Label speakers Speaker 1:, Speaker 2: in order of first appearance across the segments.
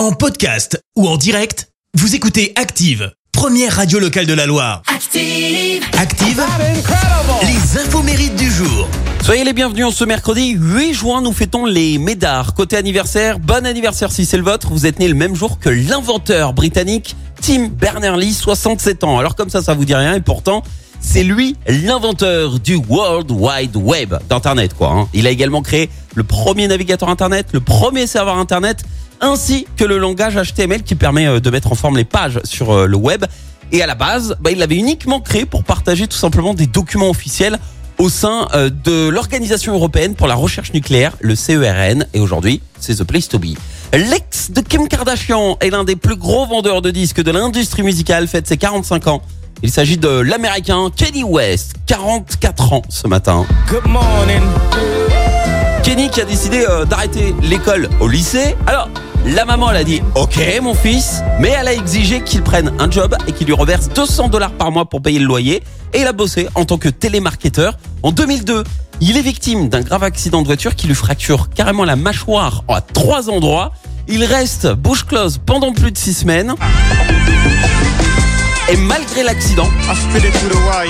Speaker 1: En podcast ou en direct, vous écoutez Active, première radio locale de la Loire.
Speaker 2: Active.
Speaker 1: Active, les infos mérites du jour.
Speaker 3: Soyez les bienvenus en ce mercredi 8 juin, nous fêtons les Médards. Côté anniversaire, bon anniversaire si c'est le vôtre, vous êtes né le même jour que l'inventeur britannique Tim Berners-Lee, 67 ans. Alors comme ça, ça vous dit rien et pourtant, c'est lui l'inventeur du World Wide Web, d'Internet quoi. hein. Il a également créé le premier navigateur Internet, le premier serveur Internet, ainsi que le langage HTML qui permet euh, de mettre en forme les pages sur euh, le web. Et à la base, bah, il l'avait uniquement créé pour partager tout simplement des documents officiels au sein euh, de l'Organisation européenne pour la recherche nucléaire, le CERN. Et aujourd'hui, c'est The Place to Be. L'ex de Kim Kardashian est l'un des plus gros vendeurs de disques de l'industrie musicale, fête ses 45 ans. Il s'agit de l'américain Kenny West, 44 ans ce matin.
Speaker 4: Good morning.
Speaker 3: Kenny qui a décidé d'arrêter l'école au lycée. Alors, la maman elle a dit OK mon fils, mais elle a exigé qu'il prenne un job et qu'il lui reverse 200 dollars par mois pour payer le loyer. Et il a bossé en tant que télémarketeur. En 2002, il est victime d'un grave accident de voiture qui lui fracture carrément la mâchoire à trois endroits. Il reste bouche close pendant plus de six semaines. Et malgré l'accident,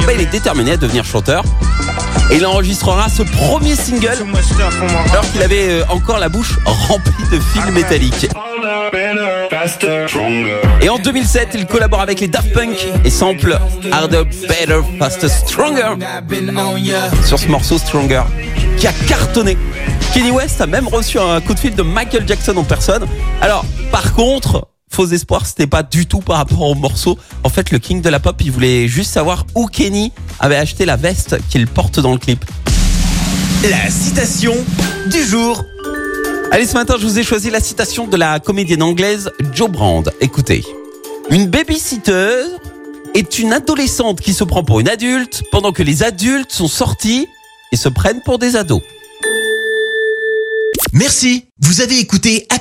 Speaker 3: bah, il est déterminé à devenir chanteur. Et il enregistrera ce premier single alors qu'il avait euh, encore la bouche remplie de fils métalliques. Et en 2007, il collabore avec les Daft Punk et sample Harder, Better, Faster, Stronger sur ce morceau Stronger qui a cartonné. Kenny West a même reçu un coup de fil de Michael Jackson en personne. Alors, par contre, faux espoir, c'était pas du tout par rapport au morceau. En fait, le king de la pop, il voulait juste savoir où Kenny avait acheté la veste qu'il porte dans le clip.
Speaker 1: La citation du jour.
Speaker 3: Allez, ce matin, je vous ai choisi la citation de la comédienne anglaise Joe Brand. Écoutez. Une babysitter est une adolescente qui se prend pour une adulte pendant que les adultes sont sortis et se prennent pour des ados.
Speaker 1: Merci, vous avez écouté